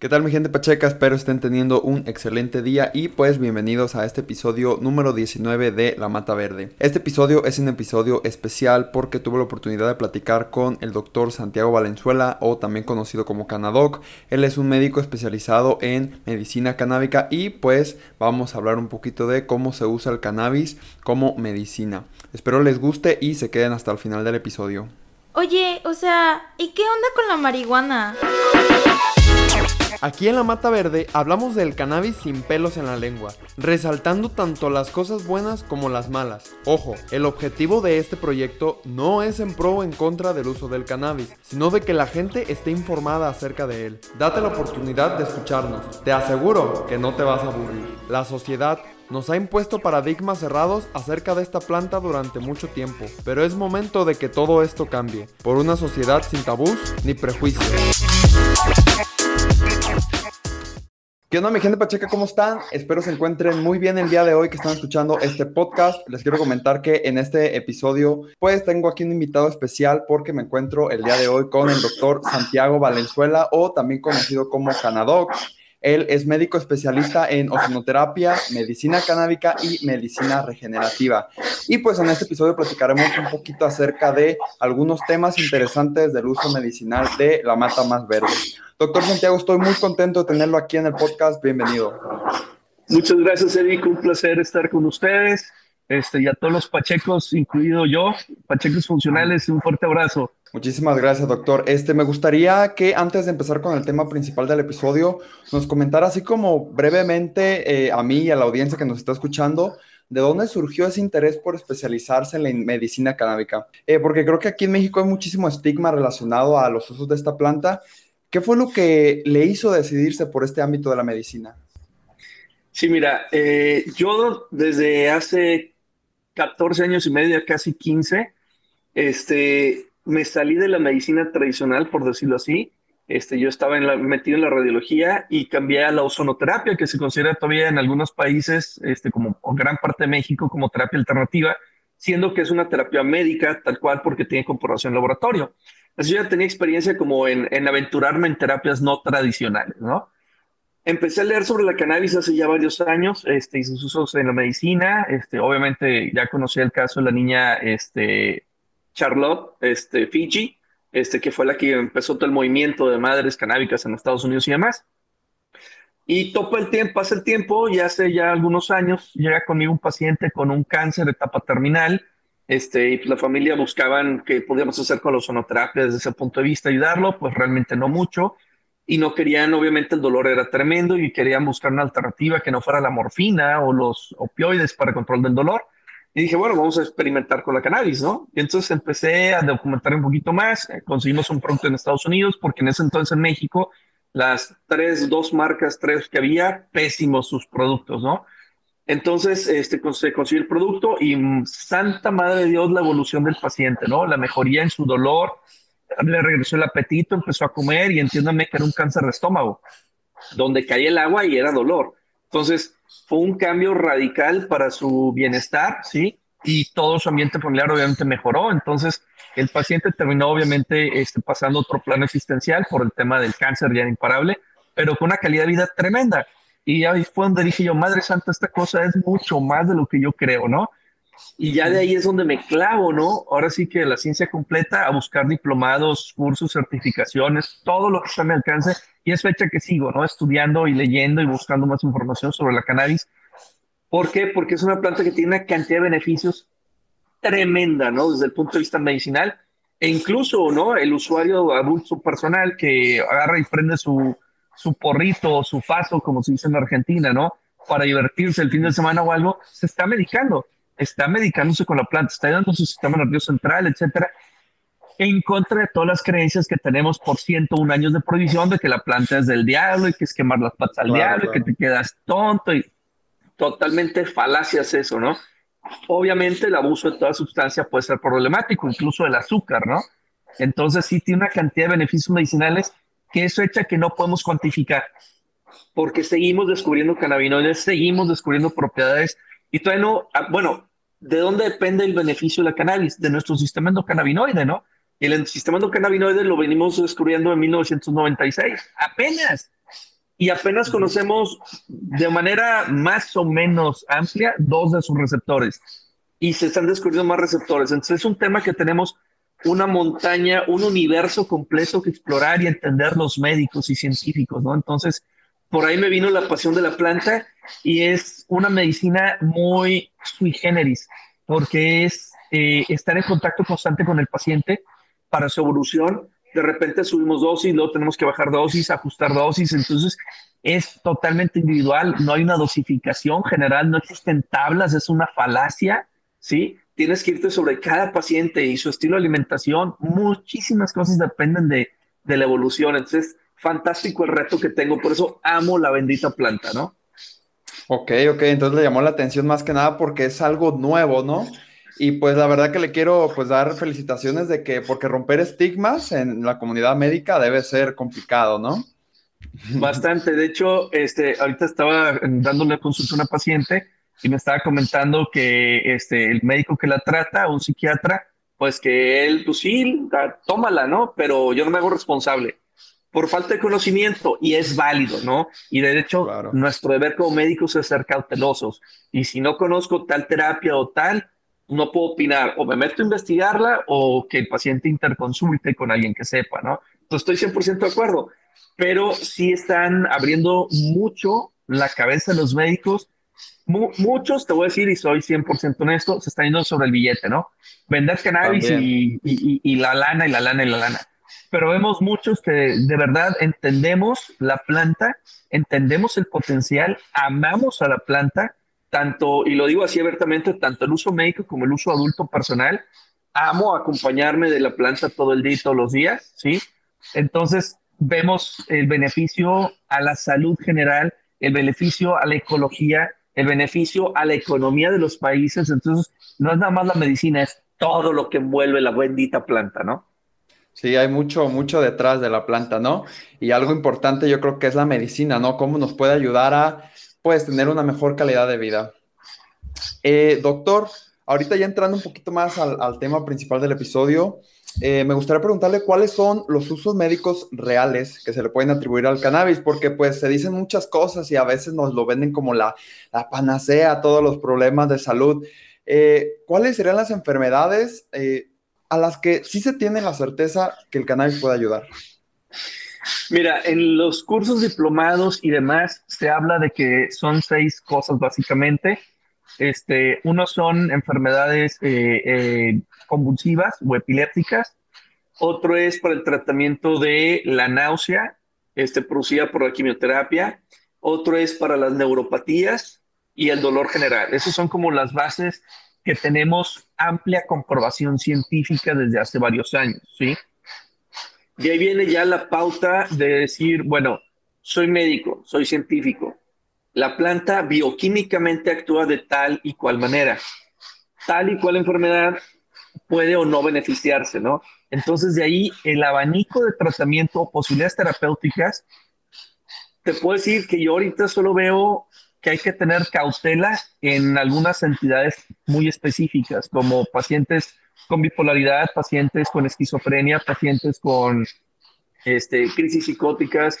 ¿Qué tal mi gente pacheca? Espero estén teniendo un excelente día y pues bienvenidos a este episodio número 19 de La Mata Verde. Este episodio es un episodio especial porque tuve la oportunidad de platicar con el doctor Santiago Valenzuela o también conocido como Canadoc. Él es un médico especializado en medicina canábica y pues vamos a hablar un poquito de cómo se usa el cannabis como medicina. Espero les guste y se queden hasta el final del episodio. Oye, o sea, ¿y qué onda con la marihuana? Aquí en la Mata Verde hablamos del cannabis sin pelos en la lengua, resaltando tanto las cosas buenas como las malas. Ojo, el objetivo de este proyecto no es en pro o en contra del uso del cannabis, sino de que la gente esté informada acerca de él. Date la oportunidad de escucharnos, te aseguro que no te vas a aburrir. La sociedad nos ha impuesto paradigmas cerrados acerca de esta planta durante mucho tiempo, pero es momento de que todo esto cambie, por una sociedad sin tabús ni prejuicios. ¿Qué onda mi gente Pacheca? ¿Cómo están? Espero se encuentren muy bien el día de hoy que están escuchando este podcast. Les quiero comentar que en este episodio pues tengo aquí un invitado especial porque me encuentro el día de hoy con el doctor Santiago Valenzuela o también conocido como Canadoc. Él es médico especialista en ozonoterapia, medicina canábica y medicina regenerativa. Y pues en este episodio platicaremos un poquito acerca de algunos temas interesantes del uso medicinal de la mata más verde. Doctor Santiago, estoy muy contento de tenerlo aquí en el podcast. Bienvenido. Muchas gracias, Eric. Un placer estar con ustedes. Este, y a todos los pachecos, incluido yo, pachecos funcionales, un fuerte abrazo. Muchísimas gracias, doctor. Este, me gustaría que antes de empezar con el tema principal del episodio, nos comentara así como brevemente eh, a mí y a la audiencia que nos está escuchando, de dónde surgió ese interés por especializarse en la medicina canábica. Eh, porque creo que aquí en México hay muchísimo estigma relacionado a los usos de esta planta ¿Qué fue lo que le hizo decidirse por este ámbito de la medicina? Sí, mira, eh, yo desde hace 14 años y medio, casi 15, este, me salí de la medicina tradicional, por decirlo así. Este, yo estaba metido en la radiología y cambié a la ozonoterapia, que se considera todavía en algunos países, este, como gran parte de México, como terapia alternativa, siendo que es una terapia médica tal cual porque tiene comprobación en laboratorio. Así yo ya tenía experiencia como en, en, aventurarme en terapias no tradicionales, ¿no? Empecé a leer sobre la cannabis hace ya varios años, este, y sus usos en la medicina, este, obviamente ya conocí el caso de la niña, este, Charlotte, este, Fiji, este, que fue la que empezó todo el movimiento de madres canábicas en Estados Unidos y demás. Y topa el tiempo, pasa el tiempo, y hace ya algunos años llega conmigo un paciente con un cáncer de etapa terminal, este, y la familia buscaban qué podíamos hacer con la ozonoterapia desde ese punto de vista, ayudarlo, pues realmente no mucho, y no querían, obviamente el dolor era tremendo y querían buscar una alternativa que no fuera la morfina o los opioides para control del dolor. Y dije, bueno, vamos a experimentar con la cannabis, ¿no? Y entonces empecé a documentar un poquito más, conseguimos un producto en Estados Unidos, porque en ese entonces en México las tres, dos marcas, tres que había, pésimos sus productos, ¿no? Entonces, este, se consiguió el producto y mm, santa madre de Dios la evolución del paciente, ¿no? La mejoría en su dolor, le regresó el apetito, empezó a comer y entiéndame que era un cáncer de estómago, donde caía el agua y era dolor. Entonces, fue un cambio radical para su bienestar, ¿sí? Y todo su ambiente familiar obviamente mejoró. Entonces, el paciente terminó obviamente este, pasando otro plano existencial por el tema del cáncer ya imparable, pero con una calidad de vida tremenda. Y ahí fue donde dije yo, Madre Santa, esta cosa es mucho más de lo que yo creo, ¿no? Y ya de ahí es donde me clavo, ¿no? Ahora sí que la ciencia completa, a buscar diplomados, cursos, certificaciones, todo lo que está a mi alcance. Y es fecha que sigo, ¿no? Estudiando y leyendo y buscando más información sobre la cannabis. ¿Por qué? Porque es una planta que tiene una cantidad de beneficios tremenda, ¿no? Desde el punto de vista medicinal. E incluso, ¿no? El usuario adulto personal que agarra y prende su, su porrito o su faso, como se dice en Argentina, ¿no? Para divertirse el fin de semana o algo, se está medicando, está medicándose con la planta, está ayudando a su sistema nervioso central, etcétera, en contra de todas las creencias que tenemos por 101 años de prohibición de que la planta es del diablo y que es quemar las patas al diablo y que te quedas tonto y totalmente falacias eso, ¿no? Obviamente el abuso de toda sustancia puede ser problemático, incluso el azúcar, ¿no? Entonces sí tiene una cantidad de beneficios medicinales que es fecha que no podemos cuantificar, porque seguimos descubriendo cannabinoides, seguimos descubriendo propiedades y todavía no, ah, bueno, ¿de dónde depende el beneficio de la cannabis? De nuestro sistema endocannabinoide, ¿no? Y el sistema endocannabinoide lo venimos descubriendo en 1996, apenas. y apenas conocemos de manera más o menos amplia dos de sus receptores y se están descubriendo más receptores. Entonces es un tema que tenemos una montaña, un universo completo que explorar y entender los médicos y científicos, ¿no? Entonces, por ahí me vino la pasión de la planta y es una medicina muy sui generis, porque es eh, estar en contacto constante con el paciente para su evolución. De repente subimos dosis, luego tenemos que bajar dosis, ajustar dosis, entonces es totalmente individual, no hay una dosificación general, no existen tablas, es una falacia, ¿sí? tienes que irte sobre cada paciente y su estilo de alimentación. Muchísimas cosas dependen de, la evolución. Entonces, fantástico el reto que tengo. Por eso amo la bendita planta, ¿no? Ok, ok. Entonces le llamó la atención más que nada porque es algo nuevo, ¿no? Y pues la verdad que le quiero pues dar felicitaciones de que porque romper estigmas en la comunidad médica debe ser complicado, ¿no? Bastante. De hecho, este, ahorita estaba dándole consulta a una paciente y me estaba comentando que este, el médico que la trata, un psiquiatra, pues que él, pues sí, tómala, ¿no? Pero yo no me hago responsable por falta de conocimiento y es válido, ¿no? Y de hecho, nuestro deber como médicos es ser cautelosos. Y si no conozco tal terapia o tal, no puedo opinar. O me meto a investigarla o que el paciente interconsulte con alguien que sepa, ¿no? Entonces estoy 100% de acuerdo. Pero sí están abriendo mucho la cabeza de los médicos muchos, te voy a decir, y soy 100% honesto, se están yendo sobre el billete, ¿no? Vender cannabis y, y, y, la lana y la lana y la lana. Pero vemos muchos que de verdad entendemos la planta, entendemos el potencial, amamos a la planta, tanto, y lo digo así abiertamente, tanto el uso médico como el uso adulto personal. Amo acompañarme de la planta todo el día y todos los días, ¿sí? Entonces, vemos el beneficio a la salud general, el beneficio a la ecología, el beneficio a la economía de los países. Entonces, no es nada más la medicina, es todo lo que envuelve la bendita planta, ¿no? Sí, hay mucho, mucho detrás de la planta, ¿no? Y algo importante yo creo que es la medicina, ¿no? Cómo nos puede ayudar a, pues, tener una mejor calidad de vida. Eh, doctor, ahorita ya entrando un poquito más al, tema principal del episodio, eh, me gustaría preguntarle cuáles son los usos médicos reales que se le pueden atribuir al cannabis, porque pues se dicen muchas cosas y a veces nos lo venden como la, panacea a todos los problemas de salud. Eh, ¿Cuáles serían las enfermedades eh, a las que sí se tiene la certeza que el cannabis puede ayudar? Mira, en los cursos diplomados y demás se habla de que son seis cosas básicamente. Este, uno son enfermedades convulsivas o epilépticas. Otro es para el tratamiento de la náusea, este, producida por la quimioterapia. Otro es para las neuropatías y el dolor general. Esas son como las bases que tenemos amplia comprobación científica desde hace varios años, ¿sí? Y ahí viene ya la pauta de decir, bueno, soy médico, soy científico. La planta bioquímicamente actúa de tal y cual manera. Tal y cual enfermedad puede o no beneficiarse, ¿no? Entonces, de ahí el abanico de tratamiento o posibilidades terapéuticas, te puedo decir que yo ahorita solo veo que hay que tener cautela en algunas entidades muy específicas, como pacientes con bipolaridad, pacientes con esquizofrenia, pacientes con este, crisis psicóticas,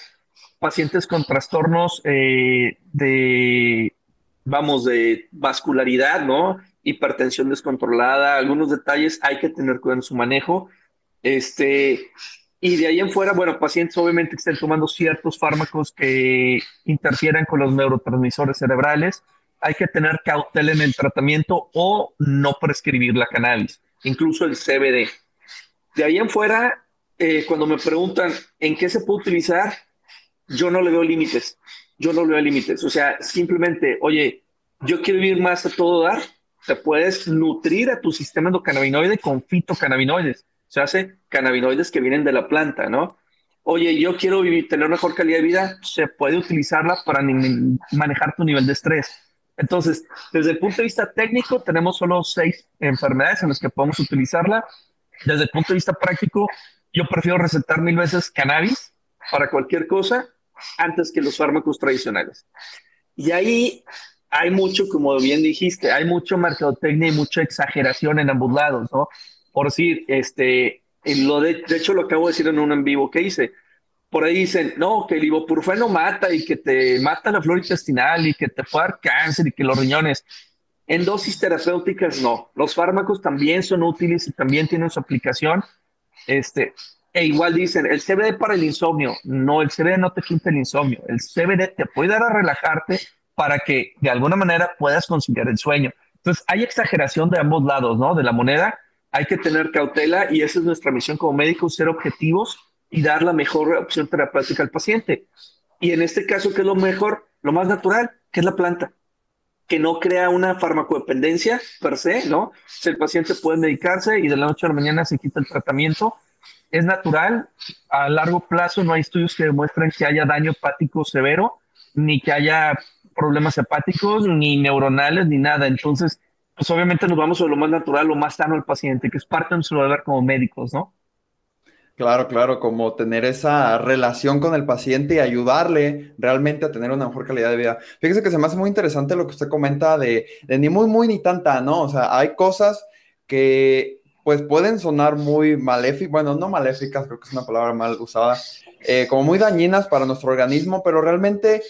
pacientes con trastornos eh, de, vamos, de vascularidad, ¿no? hipertensión descontrolada, algunos detalles hay que tener cuidado en su manejo. Este, y de ahí en fuera, bueno, pacientes obviamente que estén tomando ciertos fármacos que interfieran con los neurotransmisores cerebrales, hay que tener cautela en el tratamiento o no prescribir la cannabis, incluso el CBD. De ahí en fuera, eh, cuando me preguntan en qué se puede utilizar, yo no le veo límites, yo no le veo límites. O sea, simplemente, oye, yo quiero vivir más a todo dar, te puedes nutrir a tu sistema endocannabinoide con fitocannabinoides. Se hace cannabinoides que vienen de la planta, ¿no? Oye, yo quiero vivir, tener mejor calidad de vida, se puede utilizarla para manejar tu nivel de estrés. Entonces, desde el punto de vista técnico, tenemos solo seis enfermedades en las que podemos utilizarla. Desde el punto de vista práctico, yo prefiero recetar mil veces cannabis para cualquier cosa antes que los fármacos tradicionales. Y ahí hay mucho, como bien dijiste, hay mucho mercadotecnia y mucha exageración en ambos lados, ¿no? Por decir, este, lo de, de hecho lo acabo de decir en un en vivo que hice. por ahí dicen, no, que el ibuprofeno mata y que te mata la flora intestinal y que te puede dar cáncer y que los riñones. En dosis terapéuticas no. Los fármacos también son útiles y también tienen su aplicación. Este, e igual dicen, el CBD para el insomnio. No, el CBD no te quita el insomnio. El CBD te puede dar a relajarte para que de alguna manera puedas conciliar el sueño. Entonces, hay exageración de ambos lados, ¿no? De la moneda. Hay que tener cautela y esa es nuestra misión como médicos, ser objetivos y dar la mejor opción terapéutica al paciente. Y en este caso, ¿qué es lo mejor? Lo más natural, que es la planta, que no crea una farmacodependencia per se, ¿no? Si el paciente puede medicarse y de la noche a la mañana se quita el tratamiento, es natural. A largo plazo no hay estudios que demuestren que haya daño hepático severo, ni que haya problemas hepáticos, ni neuronales, ni nada. Entonces, pues obviamente nos vamos a lo más natural, lo más sano al paciente, que es parte de nuestro deber como médicos, ¿no? Claro, claro, como tener esa relación con el paciente y ayudarle realmente a tener una mejor calidad de vida. Fíjese que se me hace muy interesante lo que usted comenta de, ni muy, muy, ni tanta, ¿no? O sea, hay cosas que pues pueden sonar muy maléficas, bueno, no maléficas, creo que es una palabra mal usada, eh, como muy dañinas para nuestro organismo, pero realmente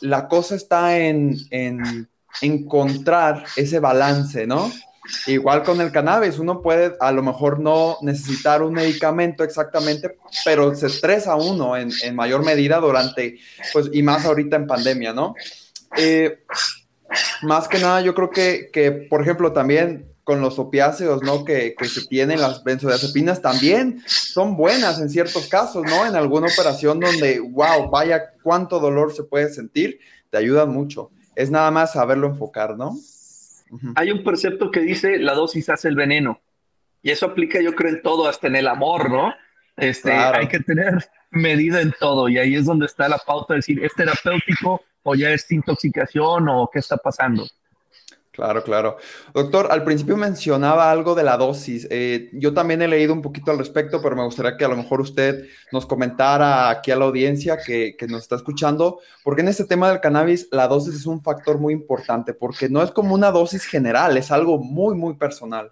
la cosa está en, en encontrar ese balance, ¿no? Igual con el cannabis, uno puede a lo mejor no necesitar un medicamento exactamente, pero se estresa uno en, mayor medida durante, pues, y más ahorita en pandemia, ¿no? Eh, más que nada, yo creo que, que, por ejemplo, también con los opiáceos, ¿no? Que, que, se tienen, las benzodiazepinas también son buenas en ciertos casos, ¿no? En alguna operación donde, wow, vaya cuánto dolor se puede sentir, te ayudan mucho. Es nada más saberlo enfocar, ¿no? Hay un precepto que dice la dosis hace el veneno. Y eso aplica, yo creo, en todo, hasta en el amor, ¿no? Este, Hay que tener medida en todo. Y ahí es donde está la pauta de decir, ¿es terapéutico o ya es intoxicación o qué está pasando? Claro, claro. Doctor, al principio mencionaba algo de la dosis. Eh, yo también he leído un poquito al respecto, pero me gustaría que a lo mejor usted nos comentara aquí a la audiencia que, nos está escuchando, porque en este tema del cannabis la dosis es un factor muy importante, porque no es como una dosis general, es algo muy, muy personal.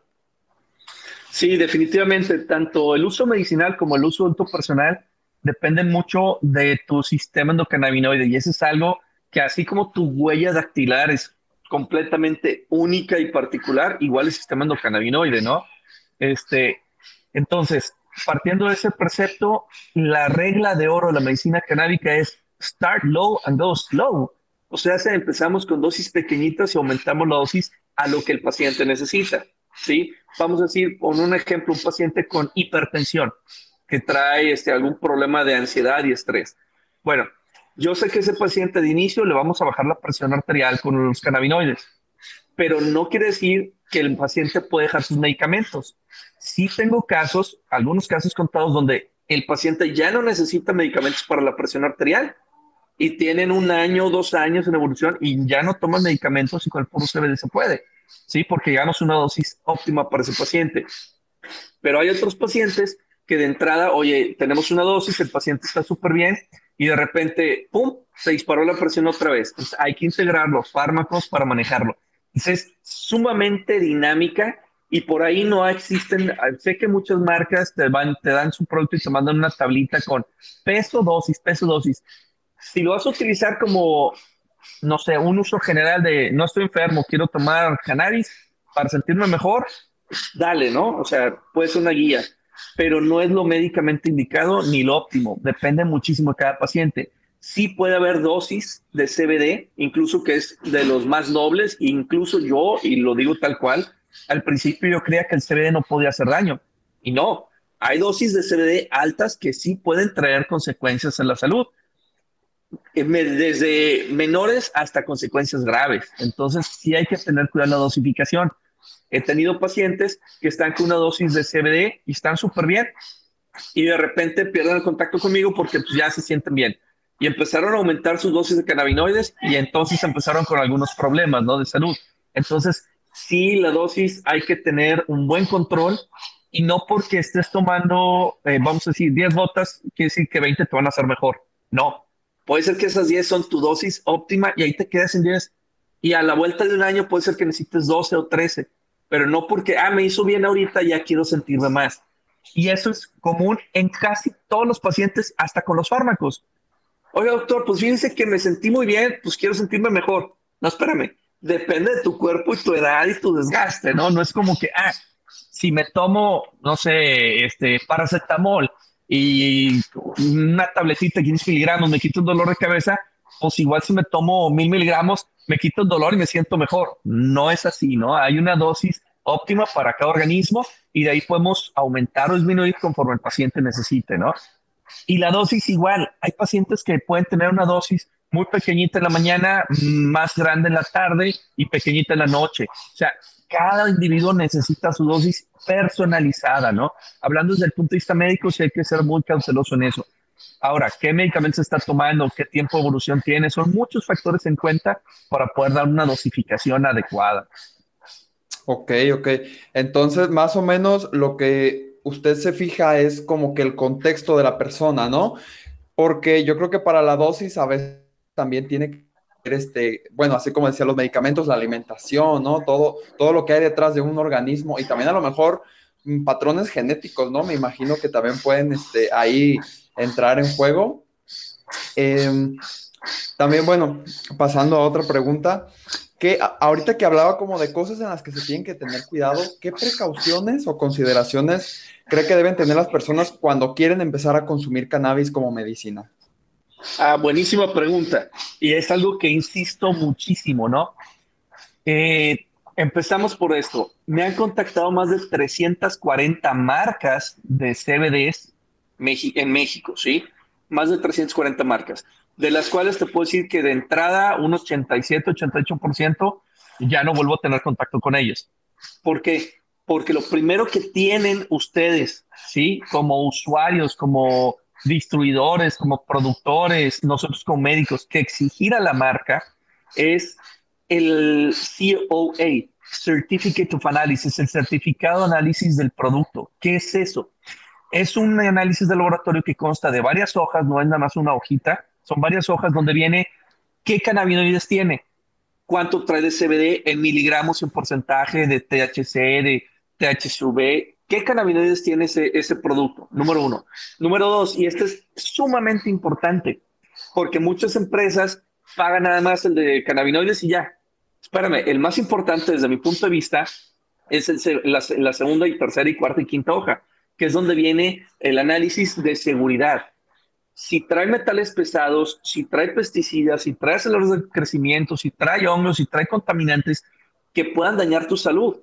Sí, definitivamente, tanto el uso medicinal como el uso personal dependen mucho de tu sistema endocannabinoide y eso es algo que así como tu huella dactilar es completamente única y particular, igual el sistema endocannabinoide, ¿no? Este, entonces, partiendo de ese precepto, la regla de oro de la medicina canábica es start low and go slow. O sea, empezamos con dosis pequeñitas y aumentamos la dosis a lo que el paciente necesita, ¿sí? Vamos a decir, con un ejemplo, un paciente con hipertensión que trae este, algún problema de ansiedad y estrés. Bueno, yo sé que ese paciente de inicio le vamos a bajar la presión arterial con los cannabinoides, pero no quiere decir que el paciente puede dejar sus medicamentos. Sí tengo casos, algunos casos contados donde el paciente ya no necesita medicamentos para la presión arterial y tienen un año dos años en evolución y ya no toman medicamentos y con el puro CBD se puede, ¿sí? Porque ya no es una dosis óptima para ese paciente. Pero hay otros pacientes que de entrada, oye, tenemos una dosis, el paciente está súper bien, y de repente, ¡pum!, se disparó la presión otra vez. hay que integrar los fármacos para manejarlo. Es sumamente dinámica y por ahí no existen, sé que muchas marcas te, van, te dan su producto y te mandan una tablita con peso, dosis, peso, dosis. Si lo vas a utilizar como, no sé, un uso general de no estoy enfermo, quiero tomar cannabis para sentirme mejor, dale, ¿no? O sea, puede ser una guía pero no es lo médicamente indicado ni lo óptimo. Depende muchísimo de cada paciente. Sí puede haber dosis de CBD, incluso que es de los más nobles, incluso yo, y lo digo tal cual, al principio yo creía que el CBD no podía hacer daño. Y no, hay dosis de CBD altas que sí pueden traer consecuencias en la salud, eh, desde menores hasta consecuencias graves. Entonces sí hay que tener cuidado en la dosificación. He tenido pacientes que están con una dosis de CBD y están súper bien y de repente pierden el contacto conmigo porque pues, ya se sienten bien. Y empezaron a aumentar sus dosis de cannabinoides y entonces empezaron con algunos problemas ¿no? de salud. Entonces, sí, la dosis hay que tener un buen control y no porque estés tomando, eh, vamos a decir, 10 gotas, quiere decir que 20 te van a hacer mejor. No, puede ser que esas 10 son tu dosis óptima y ahí te quedas en 10 y a la vuelta de un año puede ser que necesites 12 o 13 pero no porque, ah, me hizo bien ahorita, ya quiero sentirme más. Y eso es común en casi todos los pacientes, hasta con los fármacos. Oye, doctor, pues fíjense que me sentí muy bien, pues quiero sentirme mejor. No, espérame, depende de tu cuerpo y tu edad y tu desgaste, ¿no? No es como que, ah, si me tomo, no sé, este, paracetamol y una tabletita de 15 miligramos me quita un dolor de cabeza, pues igual si me tomo mil miligramos, me quito el dolor y me siento mejor. No es así, ¿no? Hay una dosis óptima para cada organismo y de ahí podemos aumentar o disminuir conforme el paciente necesite, ¿no? Y la dosis igual, hay pacientes que pueden tener una dosis muy pequeñita en la mañana, más grande en la tarde y pequeñita en la noche. O sea, cada individuo necesita su dosis personalizada, ¿no? Hablando desde el punto de vista médico, sí hay que ser muy cauteloso en eso. Ahora, ¿qué medicamentos se está tomando? ¿Qué tiempo de evolución tiene? Son muchos factores en cuenta para poder dar una dosificación adecuada. Ok, ok. Entonces, más o menos lo que usted se fija es como que el contexto de la persona, ¿no? Porque yo creo que para la dosis a veces también tiene que ver este, bueno, así como decía, los medicamentos, la alimentación, ¿no? Todo, todo lo que hay detrás de un organismo y también a lo mejor mm, patrones genéticos, ¿no? Me imagino que también pueden este, ahí entrar en juego. Em, también, bueno, pasando a otra pregunta, que ahorita que hablaba como de cosas en las que se tienen que tener cuidado, ¿qué precauciones o consideraciones cree que deben tener las personas cuando quieren empezar a consumir cannabis como medicina? Ah, buenísima pregunta. Y es algo que insisto muchísimo, ¿no? Eh, empezamos por esto. Me han contactado más de 340 marcas de CBDs en México, ¿sí? Más de 340 marcas de las cuales te puedo decir que de entrada un 87, 88% ya no vuelvo a tener contacto con ellos. ¿Por qué? Porque lo primero que tienen ustedes, ¿sí? Como usuarios, como distribuidores, como productores, nosotros como médicos, que exigir a la marca es el COA, Certificate of Analysis, el certificado de análisis del producto. ¿Qué es eso? Es un análisis de laboratorio que consta de varias hojas, no es nada más una hojita, son varias hojas donde viene qué cannabinoides tiene, cuánto trae de CBD en miligramos en porcentaje de THC, de THCV, qué cannabinoides tiene ese, ese producto, número uno. Número dos, y este es sumamente importante, porque muchas empresas pagan nada más el de cannabinoides y ya. Espérame, el más importante desde mi punto de vista es el, la, la segunda y tercera y cuarta y quinta hoja, que es donde viene el análisis de seguridad si trae metales pesados, si trae pesticidas, si trae aceleradores de crecimiento, si trae hongos, si trae contaminantes que puedan dañar tu salud.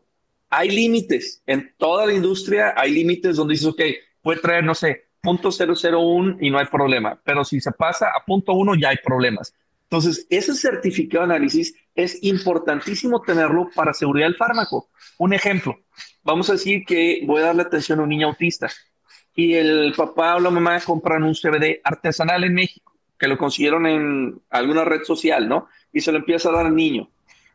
Hay límites en toda la industria, hay límites donde dices, ok, puede traer, no sé, punto .001 y no hay problema, pero si se pasa a punto .1 ya hay problemas. Entonces, ese certificado de análisis es importantísimo tenerlo para seguridad del fármaco. Un ejemplo, vamos a decir que voy a darle atención a un niño autista y el papá o la mamá compran un CBD artesanal en México, que lo consiguieron en alguna red social, ¿no? Y se lo empieza a dar al niño.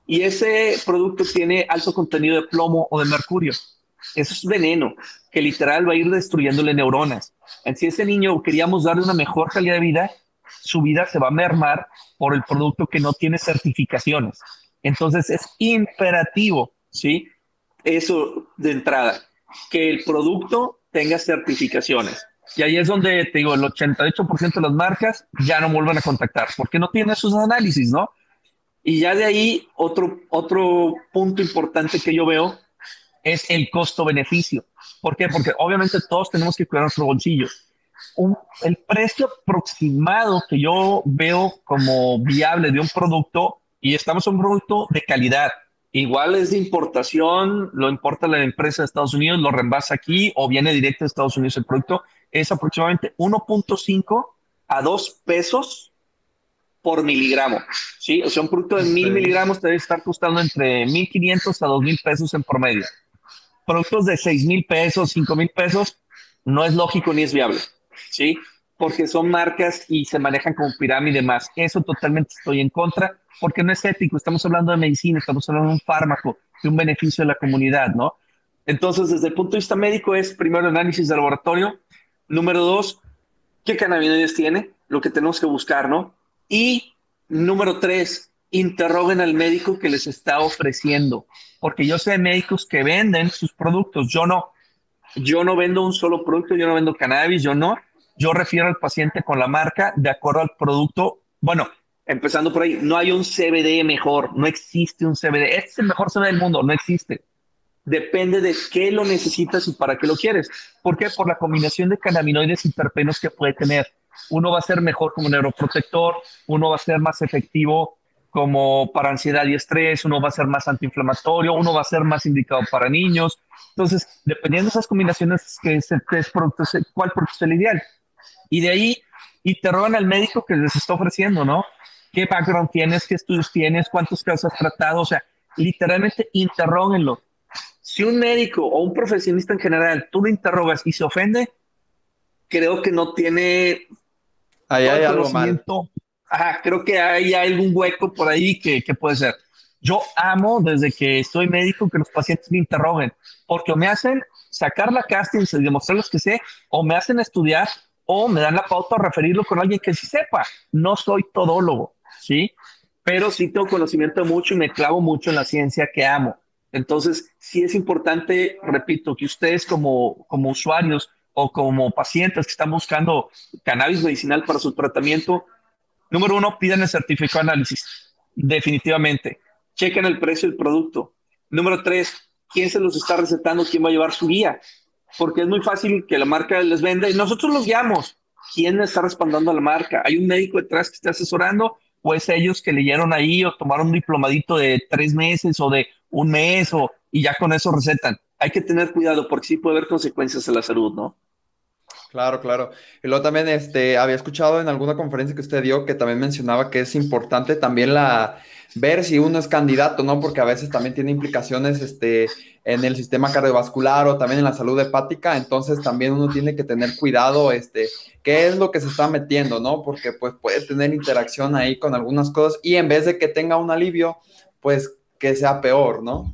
Y ese producto tiene alto contenido de plomo o de mercurio. Eso es veneno, que literal va a ir destruyéndole neuronas. Si ese niño queríamos darle una mejor calidad de vida, su vida se va a mermar por el producto que no tiene certificaciones. Entonces es imperativo, ¿sí? Eso de entrada, que el producto tenga certificaciones. Y ahí es donde te digo, el 88% de las marcas ya no vuelven a contactar porque no tienen sus análisis, ¿no? Y ya de ahí otro, otro punto importante que yo veo es el costo-beneficio. ¿Por qué? Porque obviamente todos tenemos que cuidar nuestro bolsillo. Un, el precio aproximado que yo veo como viable de un producto, y estamos en un producto de calidad, Igual es de importación, lo importa la empresa de Estados Unidos, lo reembasa aquí o viene directo de Estados Unidos el producto. Es aproximadamente 1.5 a 2 pesos por miligramo. ¿sí? O sea, un producto de 1000 miligramos te debe estar costando entre 1500 a 2000 pesos en promedio. Productos de 6000 pesos, 5000 pesos, no es lógico ni es viable. ¿sí? Porque son marcas y se manejan como pirámide más. Eso totalmente estoy en contra porque no es ético, estamos hablando de medicina, estamos hablando de un fármaco, de un beneficio de la comunidad, ¿no? Entonces, desde el punto de vista médico es primero análisis de laboratorio, número dos, qué cannabinoides tiene, lo que tenemos que buscar, ¿no? Y número tres, interroguen al médico que les está ofreciendo, porque yo sé médicos que venden sus productos, yo no. yo no vendo un solo producto, yo no vendo cannabis, yo no. Yo refiero al paciente con la marca de acuerdo al producto. Bueno, empezando por ahí, no hay un CBD mejor, no existe un CBD. Este es el mejor CBD del mundo, no existe. Depende de qué lo necesitas y para qué lo quieres. ¿Por qué? Por la combinación de cannabinoides y terpenos que puede tener. Uno va a ser mejor como neuroprotector, uno va a ser más efectivo como para ansiedad y estrés, uno va a ser más antiinflamatorio, uno va a ser más indicado para niños. Entonces, dependiendo de esas combinaciones, que es, es producto, cuál producto es el ideal. Y de ahí interrogan al médico que les está ofreciendo, ¿no? ¿Qué background tienes? ¿Qué estudios tienes? ¿Cuántos casos has tratado? O sea, literalmente interróguenlo. Si un médico o un profesionista en general tú lo interrogas y se ofende, creo que no tiene Ahí hay algo mal. Ajá, creo que hay algún hueco por ahí que, que, puede ser. Yo amo desde que estoy médico que los pacientes me interroguen, porque o me hacen sacar la casting y demostrarles que sé, o me hacen estudiar, o me dan la pauta a referirlo con alguien que sí sepa. No soy todólogo, ¿sí? Pero sí tengo conocimiento mucho y me clavo mucho en la ciencia que amo. Entonces, sí es importante, repito, que ustedes como, como usuarios o como pacientes que están buscando cannabis medicinal para su tratamiento, número uno, pidan el certificado de análisis. Definitivamente. Chequen el precio del producto. Número tres, quién se los está recetando, quién va a llevar su guía. Porque es muy fácil que la marca les venda y nosotros los guiamos. ¿Quién está respaldando a la marca? ¿Hay un médico detrás que está asesorando? ¿O es ellos que leyeron ahí o tomaron un diplomadito de tres meses o de un mes o, y ya con eso recetan? Hay que tener cuidado porque sí puede haber consecuencias en la salud, ¿no? Claro, claro. Y luego también este, había escuchado en alguna conferencia que usted dio que también mencionaba que es importante también la ver si uno es candidato, ¿no? Porque a veces también tiene implicaciones este, en el sistema cardiovascular o también en la salud hepática, entonces también uno tiene que tener cuidado, este, qué es lo que se está metiendo, ¿no? Porque pues puede tener interacción ahí con algunas cosas y en vez de que tenga un alivio, pues que sea peor, ¿no?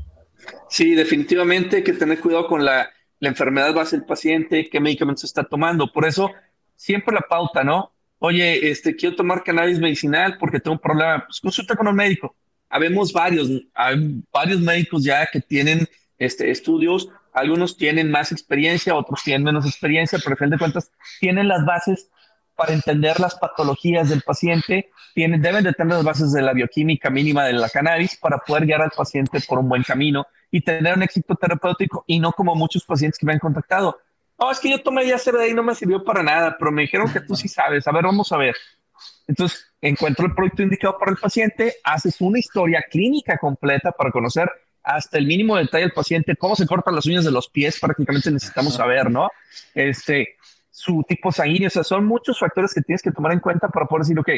Sí, definitivamente hay que tener cuidado con la la enfermedad base del paciente, qué medicamentos está tomando. Por eso, siempre la pauta, ¿no? Oye, este, quiero tomar cannabis medicinal porque tengo un problema. Pues consulta con un médico. Habemos varios, hay varios médicos ya que tienen este, estudios. Algunos tienen más experiencia, otros tienen menos experiencia, pero al fin de cuentas tienen las bases para entender las patologías del paciente, tienen, deben de tener las bases de la bioquímica mínima de la cannabis para poder guiar al paciente por un buen camino y tener un éxito terapéutico y no como muchos pacientes que me han contactado. No, es que yo tomé ya CBD y no me sirvió para nada, pero me dijeron que tú sí sabes. A ver, vamos a ver. Entonces, encuentro el producto indicado para el paciente, haces una historia clínica completa para conocer hasta el mínimo detalle del paciente, cómo se cortan las uñas de los pies, prácticamente necesitamos saber, ¿no? Este, su tipo sanguíneo, o sea, son muchos factores que tienes que tomar en cuenta para poder decir, ok,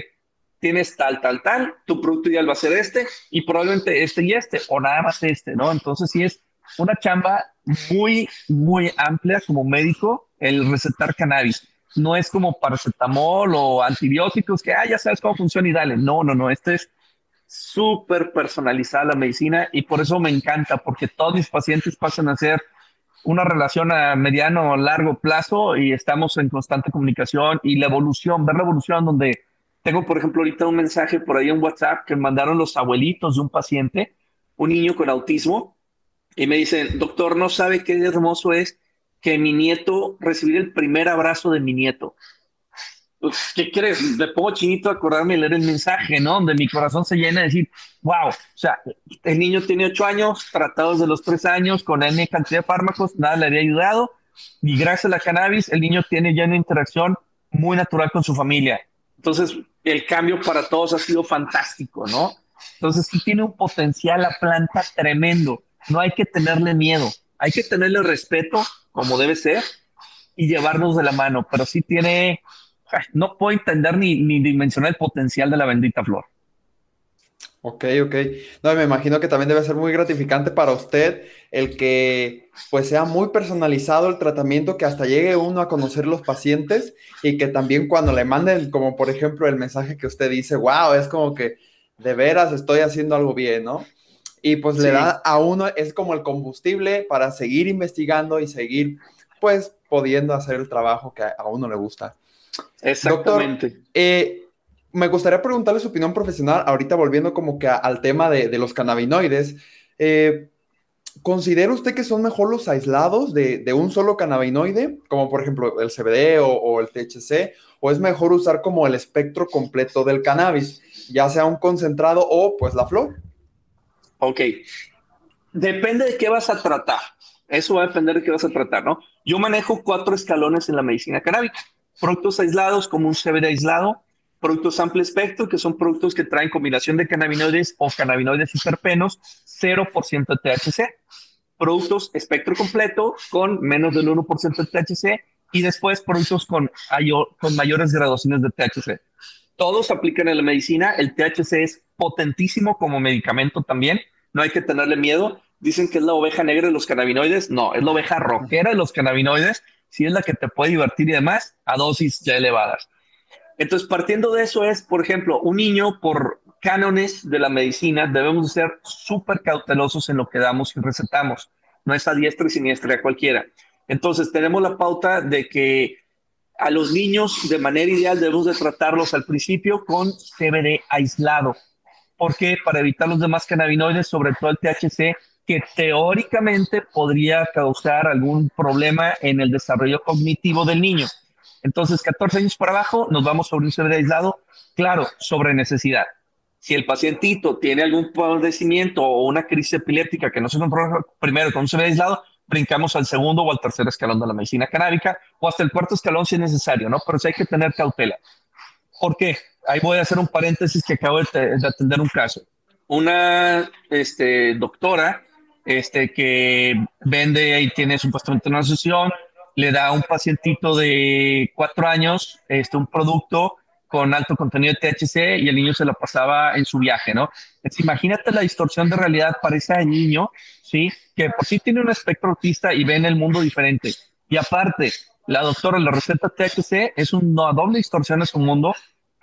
tienes tal, tal, tal, tu producto ideal va a ser este y probablemente este y este, o nada más este, ¿no? Entonces sí es una chamba muy, muy amplia como médico el recetar cannabis. No es como paracetamol o antibióticos que, ah, ya sabes cómo funciona y dale. No, no, no, este es súper personalizada la medicina y por eso me encanta, porque todos mis pacientes pasan a ser una relación a mediano o largo plazo y estamos en constante comunicación y la evolución, ver la evolución donde tengo, por ejemplo, ahorita un mensaje por ahí en WhatsApp que mandaron los abuelitos de un paciente, un niño con autismo, y me dicen, doctor, no sabe qué hermoso es que mi nieto recibir el primer abrazo de mi nieto. Pues, ¿Qué crees? Le pongo chinito a acordarme y leer el mensaje, ¿no? Donde mi corazón se llena de decir, wow, o sea, el niño tiene ocho años, tratados de los tres años, con N cantidad de fármacos, nada le había ayudado, y gracias a la cannabis, el niño tiene ya una interacción muy natural con su familia. Entonces, el cambio para todos ha sido fantástico, ¿no? Entonces, sí tiene un potencial la planta tremendo. No hay que tenerle miedo, hay que tenerle respeto, como debe ser, y llevarnos de la mano, pero sí tiene, no puedo entender ni, ni dimensionar el potencial de la bendita flor. Ok, ok. No, me imagino que también debe ser muy gratificante para usted el que pues sea muy personalizado el tratamiento, que hasta llegue uno a conocer los pacientes y que también cuando le manden, como por ejemplo el mensaje que usted dice, wow, es como que de veras estoy haciendo algo bien, ¿no? Y pues le da a uno, es como el combustible para seguir investigando y seguir pues pudiendo hacer el trabajo que a uno le gusta. Exactamente. Doctor, eh, me gustaría preguntarle su opinión profesional, ahorita volviendo como que al tema de, los cannabinoides. Eh, ¿considera usted que son mejor los aislados de, un solo cannabinoide, como por ejemplo el CBD o, el THC, o es mejor usar como el espectro completo del cannabis, ya sea un concentrado o pues la flor? Ok, depende de qué vas a tratar. Eso va a depender de qué vas a tratar, ¿no? Yo manejo cuatro escalones en la medicina canábica. Productos aislados como un CBD aislado, productos amplio espectro, que son productos que traen combinación de cannabinoides o cannabinoides hiperpenos, 0% de THC. Productos espectro completo con menos del 1% de THC y después productos con, con mayores graduaciones de THC. Todos aplican en la medicina. El THC es potentísimo como medicamento también. No hay que tenerle miedo. Dicen que es la oveja negra de los cannabinoides. No, es la oveja roquera de los cannabinoides. Si es la que te puede divertir y demás, a dosis ya elevadas. Entonces, partiendo de eso es, por ejemplo, un niño por cánones de la medicina debemos ser súper cautelosos en lo que damos y recetamos. No es a diestra y siniestra cualquiera. Entonces, tenemos la pauta de que a los niños de manera ideal debemos de tratarlos al principio con CBD aislado. ¿Por qué? Para evitar los demás cannabinoides, sobre todo el THC, que teóricamente podría causar algún problema en el desarrollo cognitivo del niño. Entonces, 14 años para abajo, nos vamos sobre un CBD aislado, claro, sobre necesidad. Si el pacientito tiene algún padecimiento o una crisis epiléptica que no se controla primero con un CBD aislado, brincamos al segundo o al tercer escalón de la medicina canábica o hasta el cuarto escalón si es necesario, ¿no? Pero sí hay que tener cautela. ¿Por qué? Ahí voy a hacer un paréntesis que acabo de, atender un caso. Una este, doctora este, que vende y tiene supuestamente una asociación, le da a un pacientito de cuatro años este, un producto con alto contenido de THC y el niño se lo pasaba en su viaje, ¿no? Entonces, imagínate la distorsión de realidad para ese niño, ¿sí? Que por sí tiene un espectro autista y ve en el mundo diferente. Y aparte, la doctora le receta THC, es una doble distorsión en su mundo.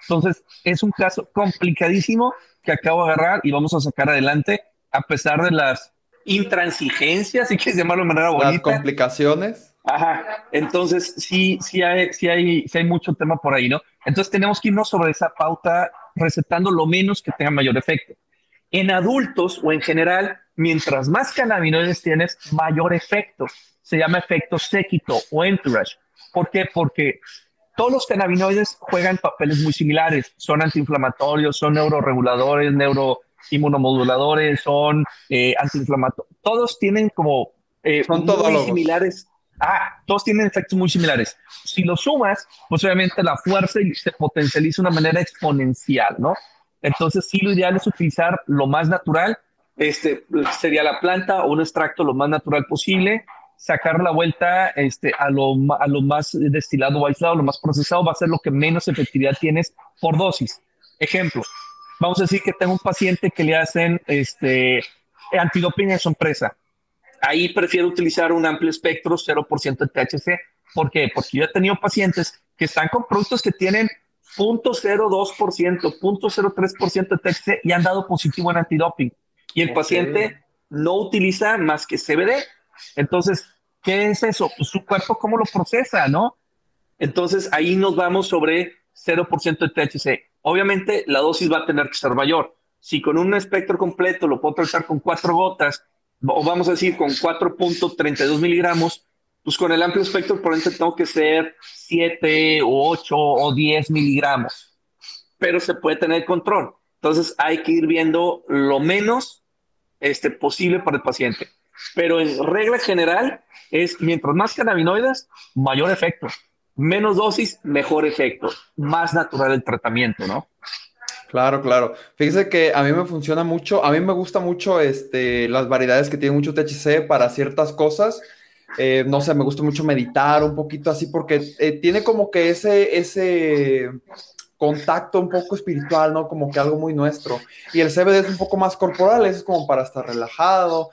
Entonces, es un caso complicadísimo que acabo de agarrar y vamos a sacar adelante a pesar de las intransigencias, si quieres llamarlo de manera bonita. Las complicaciones Ajá, entonces sí, sí hay, sí hay, sí hay mucho tema por ahí, ¿no? Entonces tenemos que irnos sobre esa pauta recetando lo menos que tenga mayor efecto. En adultos o en general, mientras más cannabinoides tienes, mayor efecto. Se llama efecto séquito o entourage. ¿Por qué? Porque todos los cannabinoides juegan papeles muy similares. Son antiinflamatorios, son neuroreguladores, neuroinmunomoduladores, son eh, antiinflamatorios. Todos tienen como eh, son muy similares ah, todos tienen efectos muy similares. Si lo sumas, pues obviamente la fuerza se potencializa de una manera exponencial, ¿no? Entonces, sí, lo ideal es utilizar lo más natural, este, sería la planta o un extracto lo más natural posible, sacar la vuelta este, a, lo, a lo más destilado o aislado, lo más procesado, va a ser lo que menos efectividad tienes por dosis. Ejemplo, vamos a decir que tengo un paciente que le hacen este, antidoping en su empresa ahí prefiero utilizar un amplio espectro, 0% de THC. ¿Por qué? Porque yo he tenido pacientes que están con productos que tienen 0.02%, 0.03% de THC y han dado positivo en antidoping. Y el paciente no utiliza más que CBD. Entonces, ¿qué es eso? Pues su cuerpo, ¿cómo lo procesa, no? Entonces, ahí nos vamos sobre 0% de THC. Obviamente, la dosis va a tener que ser mayor. Si con un espectro completo lo puedo tratar con cuatro gotas o vamos a decir con 4.32 miligramos, pues con el amplio espectro por ende tengo que ser 7 o 8 o 10 miligramos, pero se puede tener control. Entonces hay que ir viendo lo menos este, posible para el paciente. Pero en regla general es mientras más cannabinoides, mayor efecto. Menos dosis, mejor efecto. Más natural el tratamiento, ¿no? Claro, claro. Fíjese que a mí me funciona mucho, a mí me gusta mucho este, las variedades que tienen mucho THC para ciertas cosas. Eh, no sé, me gusta mucho meditar un poquito así porque eh, tiene como que ese, ese contacto un poco espiritual, ¿no? Como que algo muy nuestro. Y el CBD es un poco más corporal, es como para estar relajado.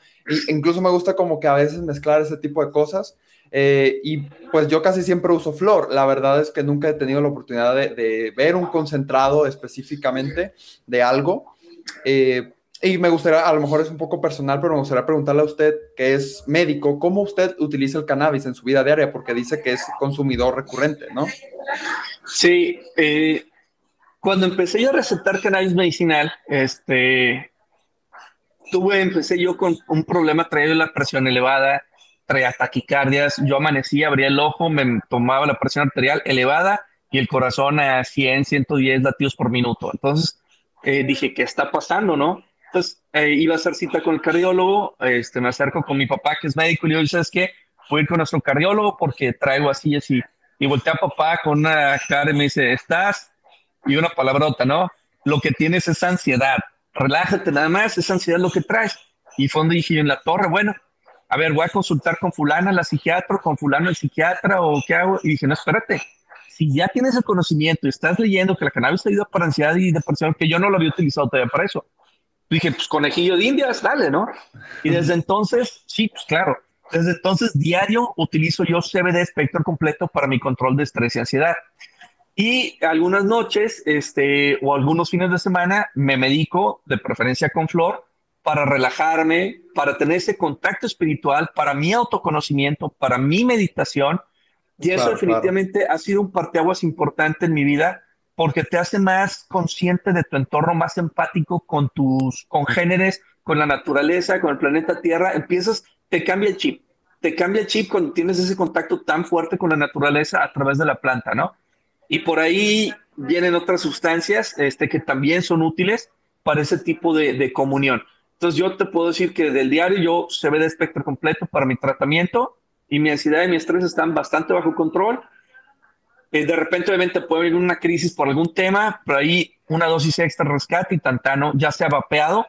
Incluso me gusta como que a veces mezclar ese tipo de cosas. Eh, y pues yo casi siempre uso flor. La verdad es que nunca he tenido la oportunidad de, ver un concentrado específicamente de algo. Eh, y me gustaría, a lo mejor es un poco personal, pero me gustaría preguntarle a usted, que es médico, ¿cómo usted utiliza el cannabis en su vida diaria? Porque dice que es consumidor recurrente, ¿no? Sí, eh, cuando empecé yo a recetar cannabis medicinal, este, tuve, empecé yo con un problema, traía la presión elevada, traía taquicardias, yo amanecía, abría el ojo, me tomaba la presión arterial elevada y el corazón a 100, 110 latidos por minuto. Entonces eh, dije, ¿qué está pasando, no? Entonces eh, iba a hacer cita con el cardiólogo, este, me acerco con mi papá que es médico y le digo, ¿sabes qué? Voy a ir con nuestro cardiólogo porque traigo así y así. Y volteé a papá con una cara y me dice, ¿estás? Y una palabrota, ¿no? Lo que tienes es ansiedad. Relájate nada más, es ansiedad lo que traes. Y fue donde dije en la torre, bueno, a ver, voy a consultar con fulana la psiquiatra, con fulano el psiquiatra o qué hago. Y dije, no, espérate, si ya tienes el conocimiento y estás leyendo que la cannabis ayuda para ansiedad y depresión, que yo no lo había utilizado todavía para eso. Dije, pues conejillo de indias, dale, ¿no? Y desde entonces, sí, pues claro, desde entonces diario utilizo yo CBD espectro completo para mi control de estrés y ansiedad. Y algunas noches, este, o algunos fines de semana, me medico, de preferencia con flor, para relajarme, para tener ese contacto espiritual, para mi autoconocimiento, para mi meditación. Y eso definitivamente ha sido un parteaguas importante en mi vida porque te hace más consciente de tu entorno, más empático con tus congéneres, con la naturaleza, con el planeta Tierra. Empiezas, te cambia el chip. Te cambia el chip cuando tienes ese contacto tan fuerte con la naturaleza a través de la planta, ¿no? Y por ahí vienen otras sustancias este, que también son útiles para ese tipo de, de comunión. Entonces yo te puedo decir que del diario yo se ve de espectro completo para mi tratamiento y mi ansiedad y mi estrés están bastante bajo control. Eh, de repente obviamente puede haber una crisis por algún tema, pero ahí una dosis extra rescate y tantano ya sea vapeado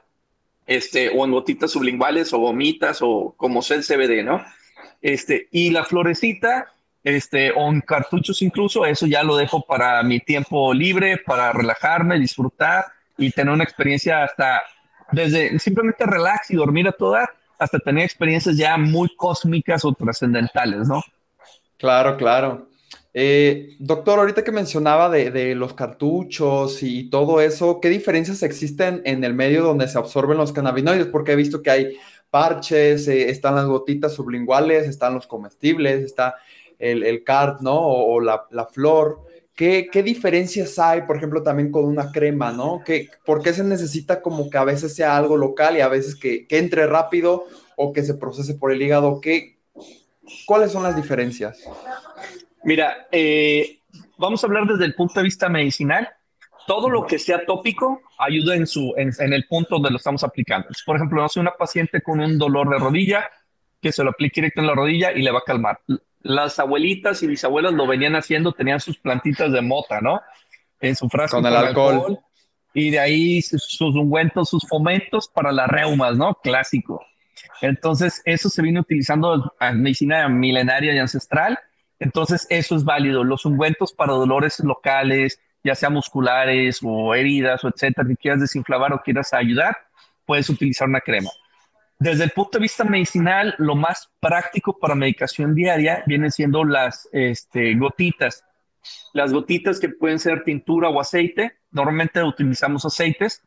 este, o en gotitas sublinguales o gomitas o como sea el CBD, ¿no? Este, y la florecita, este, o en cartuchos incluso, eso ya lo dejo para mi tiempo libre, para relajarme, disfrutar y tener una experiencia hasta desde simplemente relax y dormir a toda hasta tener experiencias ya muy cósmicas o trascendentales, ¿no? Claro, claro. Eh, doctor, ahorita que mencionaba de, los cartuchos y todo eso, ¿qué diferencias existen en el medio donde se absorben los cannabinoides? Porque he visto que hay parches, eh, están las gotitas sublinguales, están los comestibles, está el, el card, ¿no? O, la, la, flor. ¿Qué, ¿Qué, diferencias hay, por ejemplo, también con una crema, ¿no? ¿Qué, ¿Por qué se necesita como que a veces sea algo local y a veces que, que entre rápido o que se procese por el hígado? ¿Qué, ¿Cuáles son las diferencias? Mira, eh, vamos a hablar desde el punto de vista medicinal. Todo lo que sea tópico ayuda en, su, en, el punto donde lo estamos aplicando. Por ejemplo, no sé, una paciente con un dolor de rodilla, que se lo aplique directo en la rodilla y le va a calmar. Las abuelitas y bisabuelas lo venían haciendo, tenían sus plantitas de mota, ¿no? En su frasco con el alcohol. Y de ahí sus, ungüentos, sus fomentos para las reumas, ¿no? Clásico. Entonces, eso se viene utilizando en medicina milenaria y ancestral entonces, eso es válido. Los ungüentos para dolores locales, ya sea musculares o heridas o etcétera, que quieras desinflamar o quieras ayudar, puedes utilizar una crema. Desde el punto de vista medicinal, lo más práctico para medicación diaria vienen siendo las este, gotitas. Las gotitas que pueden ser tintura o aceite, normalmente utilizamos aceites,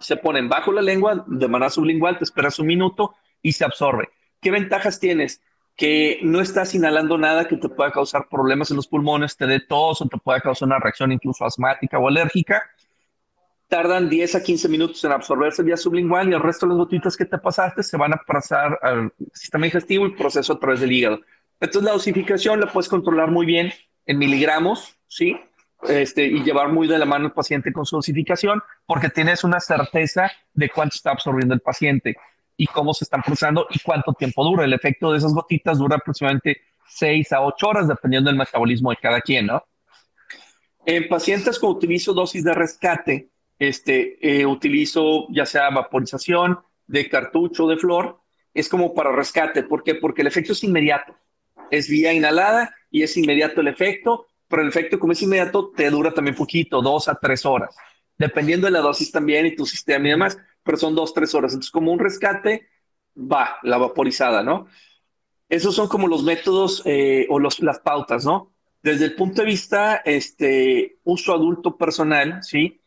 se ponen bajo la lengua de manera sublingual, te esperas un minuto y se absorbe. ¿Qué ventajas tienes? que no estás inhalando nada que te pueda causar problemas en los pulmones, te dé tos o te pueda causar una reacción incluso asmática o alérgica. Tardan 10 a 15 minutos en absorberse vía sublingual y el resto de las gotitas que te pasaste se van a pasar al sistema digestivo y proceso a través del hígado. Entonces la dosificación la puedes controlar muy bien en miligramos, ¿sí? Este, y llevar muy de la mano al paciente con su dosificación porque tienes una certeza de cuánto está absorbiendo el paciente y cómo se están procesando y cuánto tiempo dura. El efecto de esas gotitas dura aproximadamente 6 a 8 horas, dependiendo del metabolismo de cada quien, ¿no? En pacientes con utilizo dosis de rescate, este, eh, utilizo ya sea vaporización de cartucho de flor, es como para rescate. ¿Por qué? Porque el efecto es inmediato. Es vía inhalada y es inmediato el efecto, pero el efecto como es inmediato te dura también poquito, dos a tres horas, dependiendo de la dosis también y tu sistema y demás pero son dos, tres horas. Entonces, como un rescate, va la vaporizada, ¿no? Esos son como los métodos eh, o los, las pautas, ¿no? Desde el punto de vista, este, uso adulto personal, ¿sí?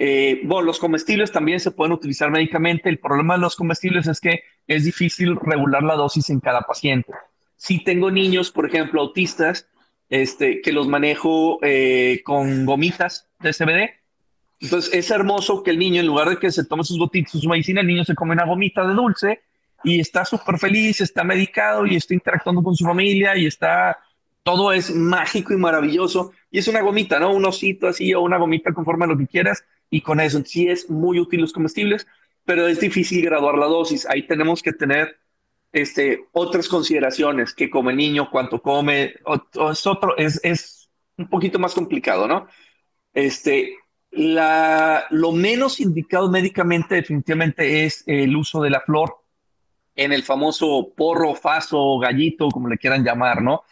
Eh, bueno, los comestibles también se pueden utilizar médicamente. El problema de los comestibles es que es difícil regular la dosis en cada paciente. Si tengo niños, por ejemplo, autistas, este, que los manejo eh, con gomitas de CBD, Entonces es hermoso que el niño, en lugar de que se tome sus gotitas, su medicina, el niño se come una gomita de dulce y está súper feliz, está medicado y está interactuando con su familia y está, todo es mágico y maravilloso. Y es una gomita, ¿no? Un osito así o una gomita conforme a lo que quieras y con eso sí es muy útil los comestibles, pero es difícil graduar la dosis. Ahí tenemos que tener este, otras consideraciones, que come niño, cuánto come, es otro, es, es un poquito más complicado, ¿no? Este, la, lo menos indicado médicamente definitivamente es el uso de la flor en el famoso porro, faso, gallito, como le quieran llamar, ¿no?